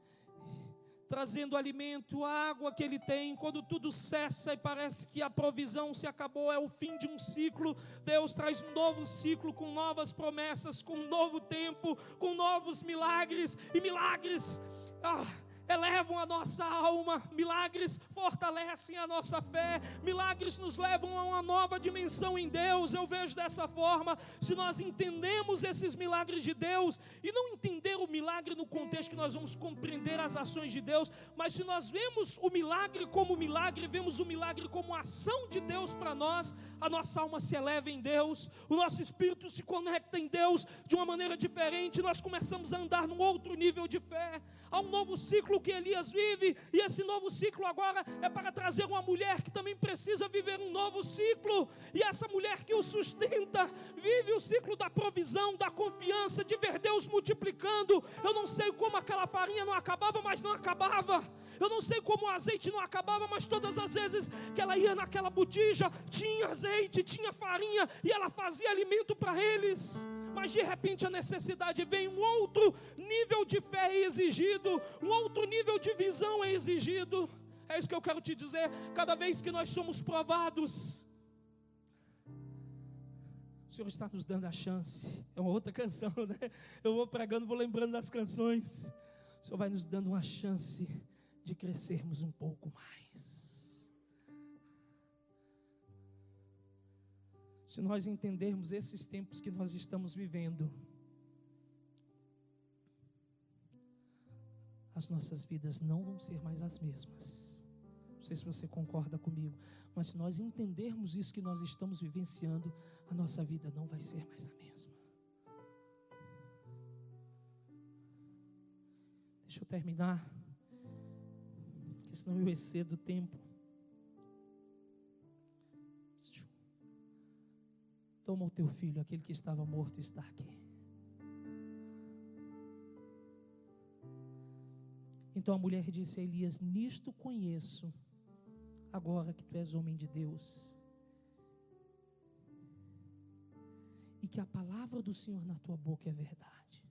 trazendo alimento, água que ele tem, quando tudo cessa e parece que a provisão se acabou, é o fim de um ciclo. Deus traz um novo ciclo com novas promessas, com um novo tempo, com novos milagres e milagres. Ah, elevam a nossa alma, milagres fortalecem a nossa fé, milagres nos levam a uma nova dimensão em Deus. Eu vejo dessa forma, se nós entendemos esses milagres de Deus e não entender o milagre no contexto que nós vamos compreender as ações de Deus, mas se nós vemos o milagre como milagre, vemos o milagre como ação de Deus para nós, a nossa alma se eleva em Deus, o nosso espírito se conecta em Deus de uma maneira diferente, nós começamos a andar num outro nível de fé. Há um novo ciclo que Elias vive, e esse novo ciclo agora é para trazer uma mulher que também precisa viver um novo ciclo, e essa mulher que o sustenta, vive o ciclo da provisão, da confiança, de ver Deus multiplicando. Eu não sei como aquela farinha não acabava, mas não acabava. Eu não sei como o azeite não acabava, mas todas as vezes que ela ia naquela botija, tinha azeite, tinha farinha, e ela fazia alimento para eles mas de repente a necessidade vem, um outro nível de fé é exigido, um outro nível de visão é exigido. É isso que eu quero te dizer. Cada vez que nós somos provados, o Senhor está nos dando a chance. É uma outra canção, né? Eu vou pregando, vou lembrando das canções. O Senhor vai nos dando uma chance de crescermos um pouco mais. Se nós entendermos esses tempos que nós estamos vivendo, as nossas vidas não vão ser mais as mesmas. Não sei se você concorda comigo, mas se nós entendermos isso que nós estamos vivenciando, a nossa vida não vai ser mais a mesma. Deixa eu terminar, porque senão eu excedo o tempo. Toma o teu filho, aquele que estava morto está aqui. Então a mulher disse a Elias: Nisto conheço, agora que tu és homem de Deus, e que a palavra do Senhor na tua boca é verdade.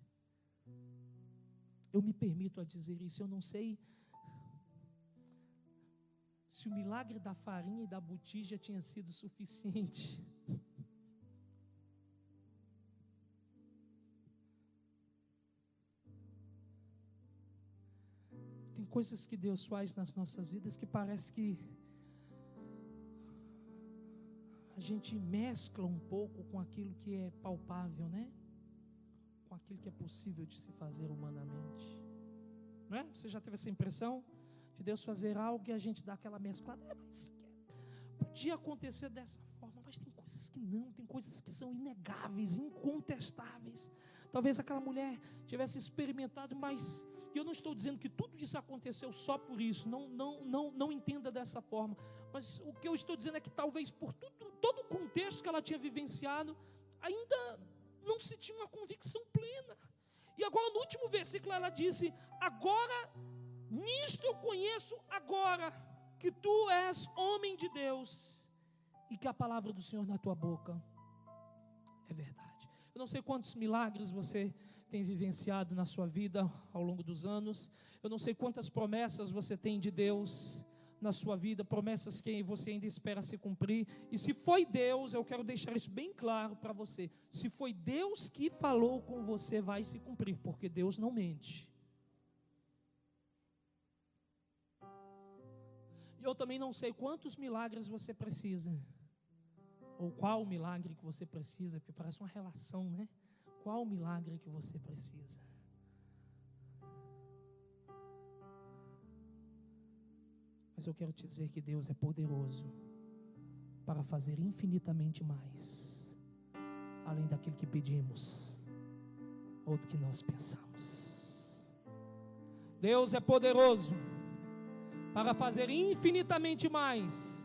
Eu me permito a dizer isso, eu não sei se o milagre da farinha e da botija tinha sido suficiente. Coisas que Deus faz nas nossas vidas que parece que a gente mescla um pouco com aquilo que é palpável, né? Com aquilo que é possível de se fazer humanamente. Não é? Você já teve essa impressão de Deus fazer algo e a gente dá aquela mesclada? É, mas podia acontecer dessa forma, mas tem coisas que não, tem coisas que são inegáveis, incontestáveis. Talvez aquela mulher tivesse experimentado, mas eu não estou dizendo que tudo isso aconteceu só por isso. Não, não, não, não entenda dessa forma. Mas o que eu estou dizendo é que talvez por tudo, todo o contexto que ela tinha vivenciado, ainda não se tinha uma convicção plena. E agora no último versículo ela disse: Agora, nisto eu conheço agora que tu és homem de Deus e que a palavra do Senhor na tua boca é verdade. Eu não sei quantos milagres você tem vivenciado na sua vida ao longo dos anos. Eu não sei quantas promessas você tem de Deus na sua vida, promessas que você ainda espera se cumprir. E se foi Deus, eu quero deixar isso bem claro para você. Se foi Deus que falou com você, vai se cumprir, porque Deus não mente. E eu também não sei quantos milagres você precisa. Ou qual milagre que você precisa, porque parece uma relação, né? Qual o milagre que você precisa? Mas eu quero te dizer que Deus é poderoso para fazer infinitamente mais, além daquilo que pedimos ou do que nós pensamos. Deus é poderoso para fazer infinitamente mais,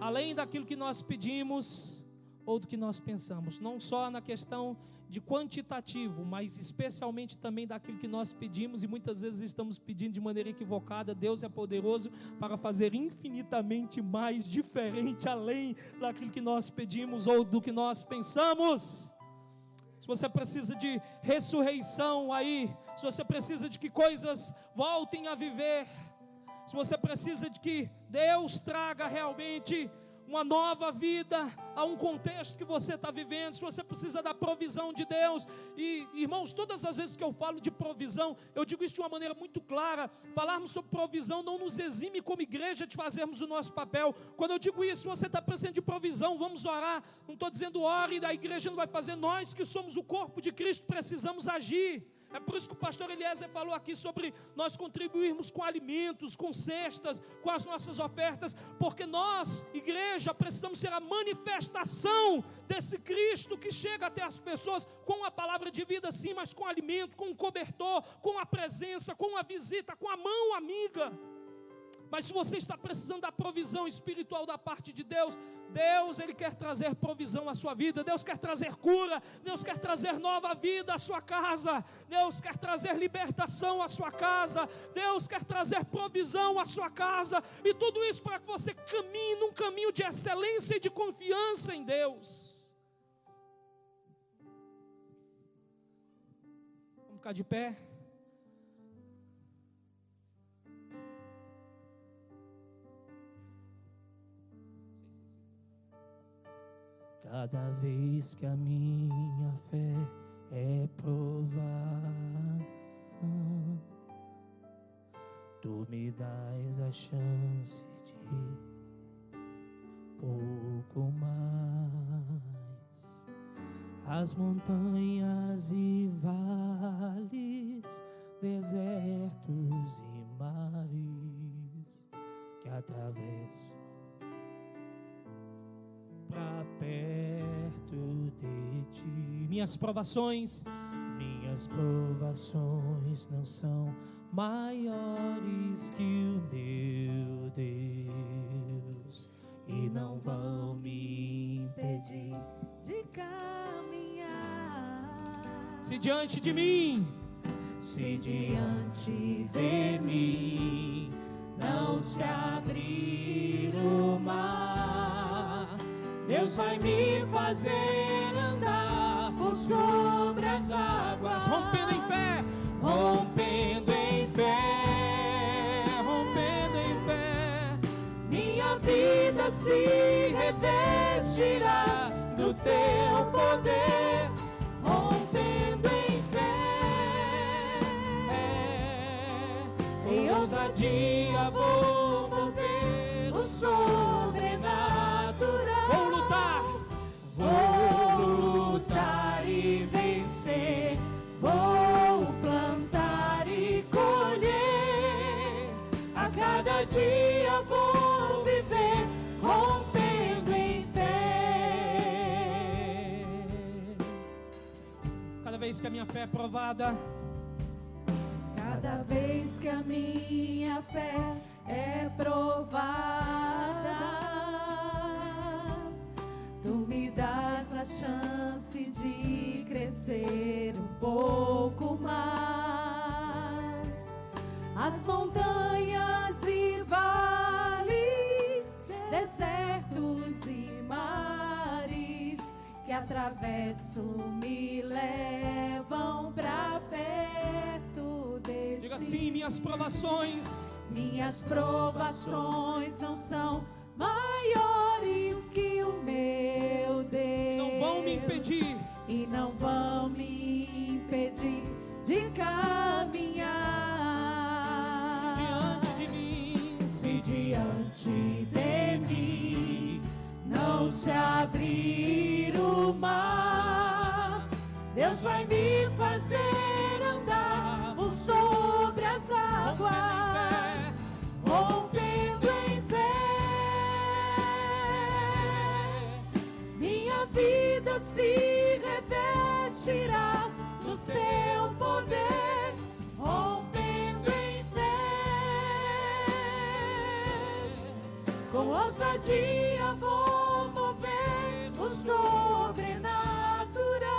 além daquilo que nós pedimos ou do que nós pensamos, não só na questão de quantitativo, mas especialmente também daquilo que nós pedimos e muitas vezes estamos pedindo de maneira equivocada. Deus é poderoso para fazer infinitamente mais diferente além daquilo que nós pedimos ou do que nós pensamos. Se você precisa de ressurreição aí, se você precisa de que coisas voltem a viver, se você precisa de que Deus traga realmente uma nova vida a um contexto que você está vivendo, se você precisa da provisão de Deus. E, irmãos, todas as vezes que eu falo de provisão, eu digo isso de uma maneira muito clara. Falarmos sobre provisão não nos exime como igreja de fazermos o nosso papel. Quando eu digo isso, você está precisando de provisão, vamos orar. Não estou dizendo ore, a igreja não vai fazer. Nós que somos o corpo de Cristo precisamos agir. É por isso que o pastor Eliezer falou aqui sobre nós contribuirmos com alimentos, com cestas, com as nossas ofertas, porque nós, igreja, precisamos ser a manifestação desse Cristo que chega até as pessoas com a palavra de vida, sim, mas com alimento, com um cobertor, com a presença, com a visita, com a mão amiga. Mas se você está precisando da provisão espiritual da parte de Deus, Deus ele quer trazer provisão à sua vida, Deus quer trazer cura, Deus quer trazer nova vida à sua casa, Deus quer trazer libertação à sua casa, Deus quer trazer provisão à sua casa, e tudo isso para que você caminhe num caminho de excelência e de confiança em Deus. Vamos ficar de pé. Cada vez que a minha fé é provada, tu me dás a chance de pouco mais. As montanhas e vales, desertos e mares que atravesso ti. Minhas provações, minhas provações não são maiores que o meu Deus e não vão me impedir de caminhar. Se diante de mim, se diante de mim não se abrir o mar Deus vai me fazer andar por sobre as águas, rompendo em fé, rompendo em fé, rompendo em fé. Minha vida se revestirá do teu poder, rompendo em fé. Em ousadia vou cada dia vou viver rompendo em fé. Cada vez que a minha fé é provada. Cada vez que a minha fé é provada Tu me das a chance de crescer um pouco mais. As montanhas atravesso me levam para perto de Diga ti. assim: minhas provações, minhas provações não são maiores que o meu Deus. Não vão me impedir. E não vão me impedir de caminhar. Diante de mim, se diante de mim não se abrir mar, Deus vai me fazer andar por sobre as águas, rompendo em minha vida se revestirá do seu poder, rompendo em fé. Com ousadia vou o sobrenatural.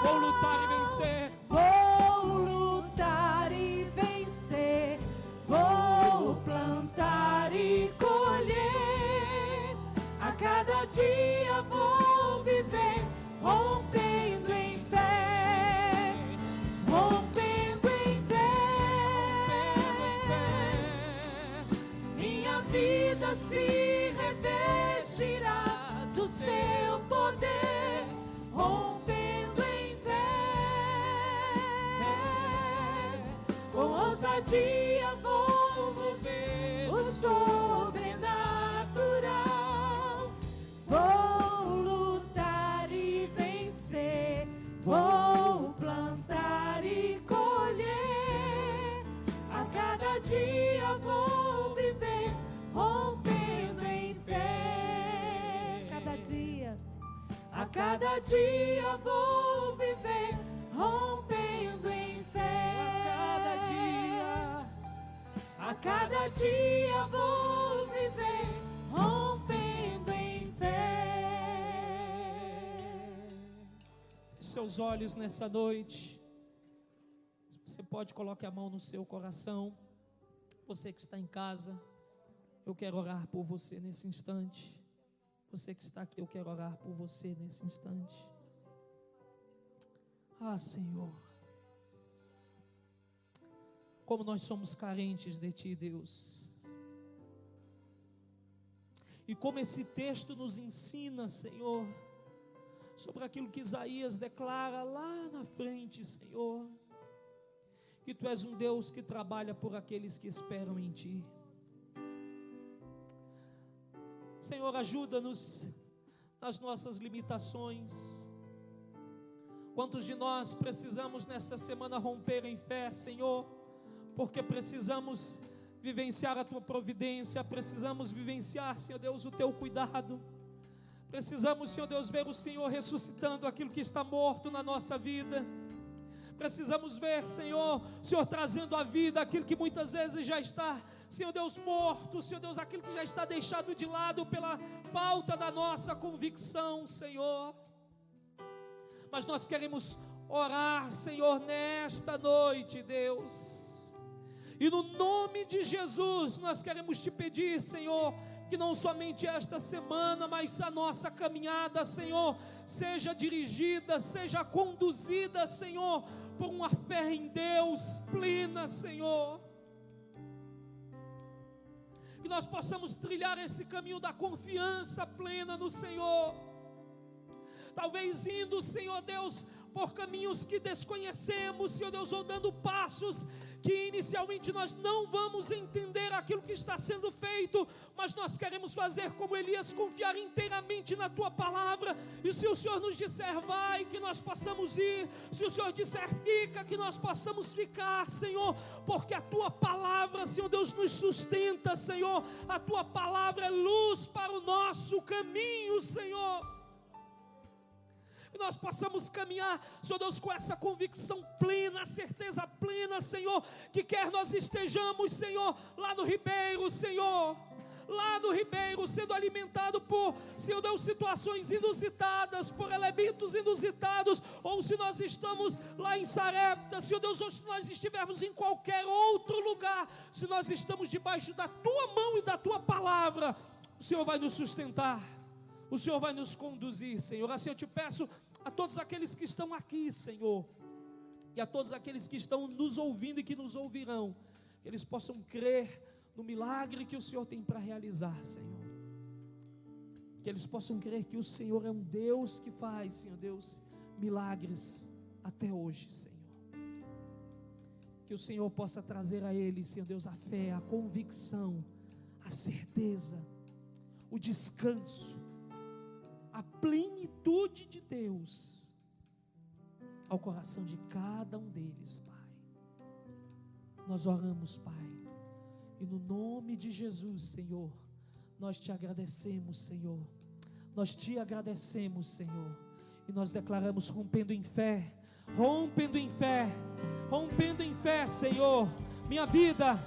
Vou lutar e vencer. Vou lutar e vencer. Vou plantar e colher. A cada dia vou dia vou viver rompendo em fé. Cada dia. A cada dia vou viver rompendo em fé. seus olhos nessa noite. Você pode colocar a mão no seu coração. Você que está em casa, eu quero orar por você nesse instante. Você que está aqui, eu quero orar por você nesse instante. Ah, Senhor. Como nós somos carentes de Ti, Deus. E como esse texto nos ensina, Senhor, sobre aquilo que Isaías declara lá na frente, Senhor. Que tu és um Deus que trabalha por aqueles que esperam em ti. Senhor, ajuda-nos nas nossas limitações. Quantos de nós precisamos nessa semana romper em fé, Senhor, porque precisamos vivenciar a tua providência, precisamos vivenciar, Senhor Deus, o teu cuidado. Precisamos, Senhor Deus, ver o Senhor ressuscitando aquilo que está morto na nossa vida. Precisamos ver, Senhor, Senhor trazendo à vida aquilo que muitas vezes já está, Senhor Deus, morto, Senhor Deus, aquilo que já está deixado de lado pela falta da nossa convicção, Senhor. Mas nós queremos orar, Senhor, nesta noite, Deus. E no nome de Jesus, nós queremos te pedir, Senhor, que não somente esta semana, mas a nossa caminhada, Senhor, seja dirigida, seja conduzida, Senhor, por uma fé em Deus plena, Senhor. Que nós possamos trilhar esse caminho da confiança plena no Senhor. Talvez indo, Senhor Deus, por caminhos que desconhecemos, Senhor Deus, ou dando passos que inicialmente nós não vamos entender aquilo que está sendo feito, mas nós queremos fazer como Elias, confiar inteiramente na tua palavra. E se o Senhor nos disser vai, que nós possamos ir, se o Senhor disser fica, que nós possamos ficar, Senhor, porque a tua palavra, Senhor Deus, nos sustenta, Senhor. A tua palavra é luz para o nosso caminho, Senhor nós possamos caminhar, Senhor Deus, com essa convicção plena, certeza plena, Senhor, que quer nós estejamos, Senhor, lá no Ribeiro, Senhor, lá no Ribeiro, sendo alimentado por, Senhor Deus, situações inusitadas, por elementos inusitados, ou se nós estamos lá em Sarepta, Senhor Deus, ou se nós estivermos em qualquer outro lugar, se nós estamos debaixo da tua mão e da tua palavra, o Senhor vai nos sustentar. O Senhor vai nos conduzir, Senhor. Assim eu te peço a todos aqueles que estão aqui, Senhor, e a todos aqueles que estão nos ouvindo e que nos ouvirão, que eles possam crer no milagre que o Senhor tem para realizar, Senhor. Que eles possam crer que o Senhor é um Deus que faz, Senhor Deus, milagres até hoje, Senhor. Que o Senhor possa trazer a eles, Senhor Deus, a fé, a convicção, a certeza, o descanso a plenitude de Deus ao coração de cada um deles, Pai. Nós oramos, Pai, e no nome de Jesus, Senhor, nós te agradecemos, Senhor. Nós te agradecemos, Senhor, e nós declaramos rompendo em fé, rompendo em fé, rompendo em fé, Senhor, minha vida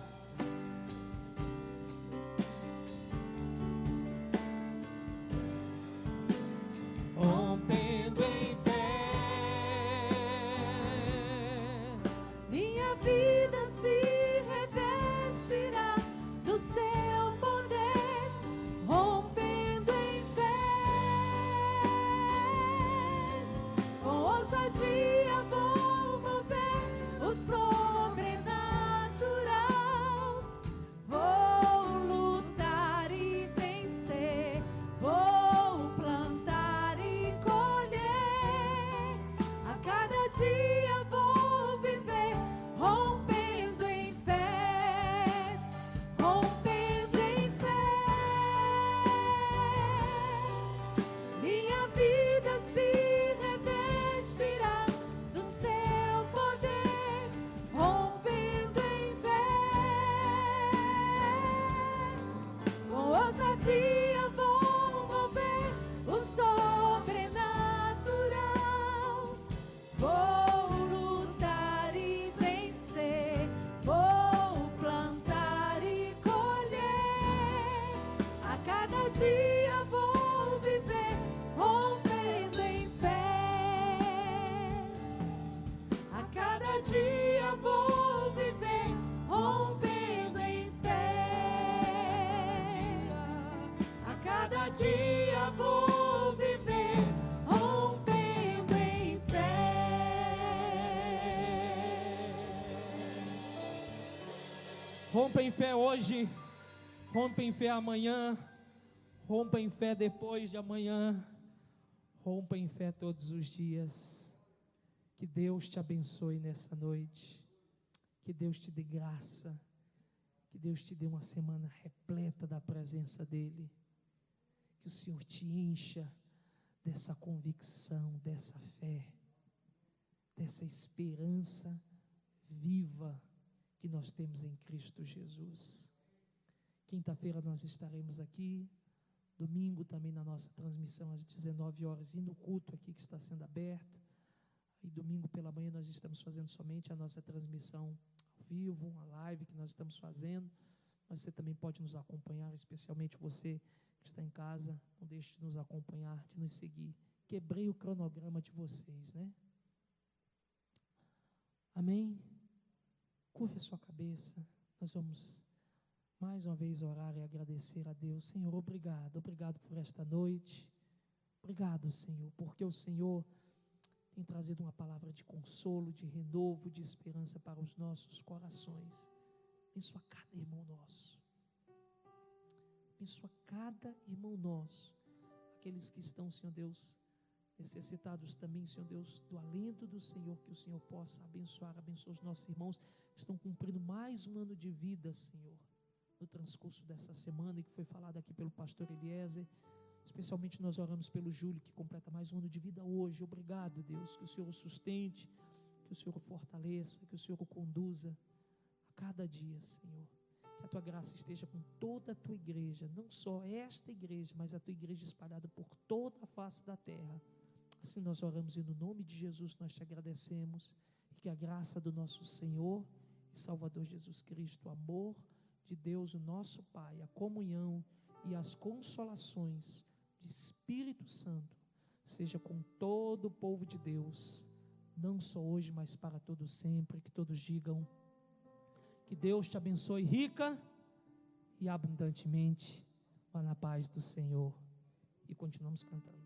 Rompa em fé hoje, rompa em fé amanhã, rompa em fé depois de amanhã, rompa em fé todos os dias. Que Deus te abençoe nessa noite, que Deus te dê graça, que Deus te dê uma semana repleta da presença dEle, que o Senhor te encha dessa convicção, dessa fé, dessa esperança viva que nós temos em Cristo Jesus. Quinta-feira nós estaremos aqui, domingo também na nossa transmissão às 19 horas e no culto aqui que está sendo aberto. E domingo pela manhã nós estamos fazendo somente a nossa transmissão ao vivo, uma live que nós estamos fazendo. Mas você também pode nos acompanhar, especialmente você que está em casa, não deixe de nos acompanhar, de nos seguir. Quebrei o cronograma de vocês, né? Amém? Curva a sua cabeça. Nós vamos mais uma vez orar e agradecer a Deus. Senhor, obrigado. Obrigado por esta noite. Obrigado, Senhor, porque o Senhor tem trazido uma palavra de consolo, de renovo, de esperança para os nossos corações. Abençoa cada irmão nosso. Abençoa cada irmão nosso. Aqueles que estão, Senhor Deus, necessitados também, Senhor Deus, do alento do Senhor, que o Senhor possa abençoar, abençoar os nossos irmãos estão cumprindo mais um ano de vida, Senhor, no transcurso dessa semana e que foi falado aqui pelo pastor Eliezer. Especialmente nós oramos pelo Júlio, que completa mais um ano de vida hoje. Obrigado, Deus, que o Senhor o sustente, que o Senhor o fortaleça, que o Senhor o conduza a cada dia, Senhor. Que a tua graça esteja com toda a tua igreja, não só esta igreja, mas a tua igreja espalhada por toda a face da terra. Assim nós oramos e no nome de Jesus nós te agradecemos e que a graça do nosso Senhor Salvador Jesus Cristo, o amor de Deus, o nosso Pai, a comunhão e as consolações de Espírito Santo seja com todo o povo de Deus, não só hoje, mas para todo sempre, que todos digam que Deus te abençoe rica e abundantemente, vá na paz do Senhor. E continuamos cantando.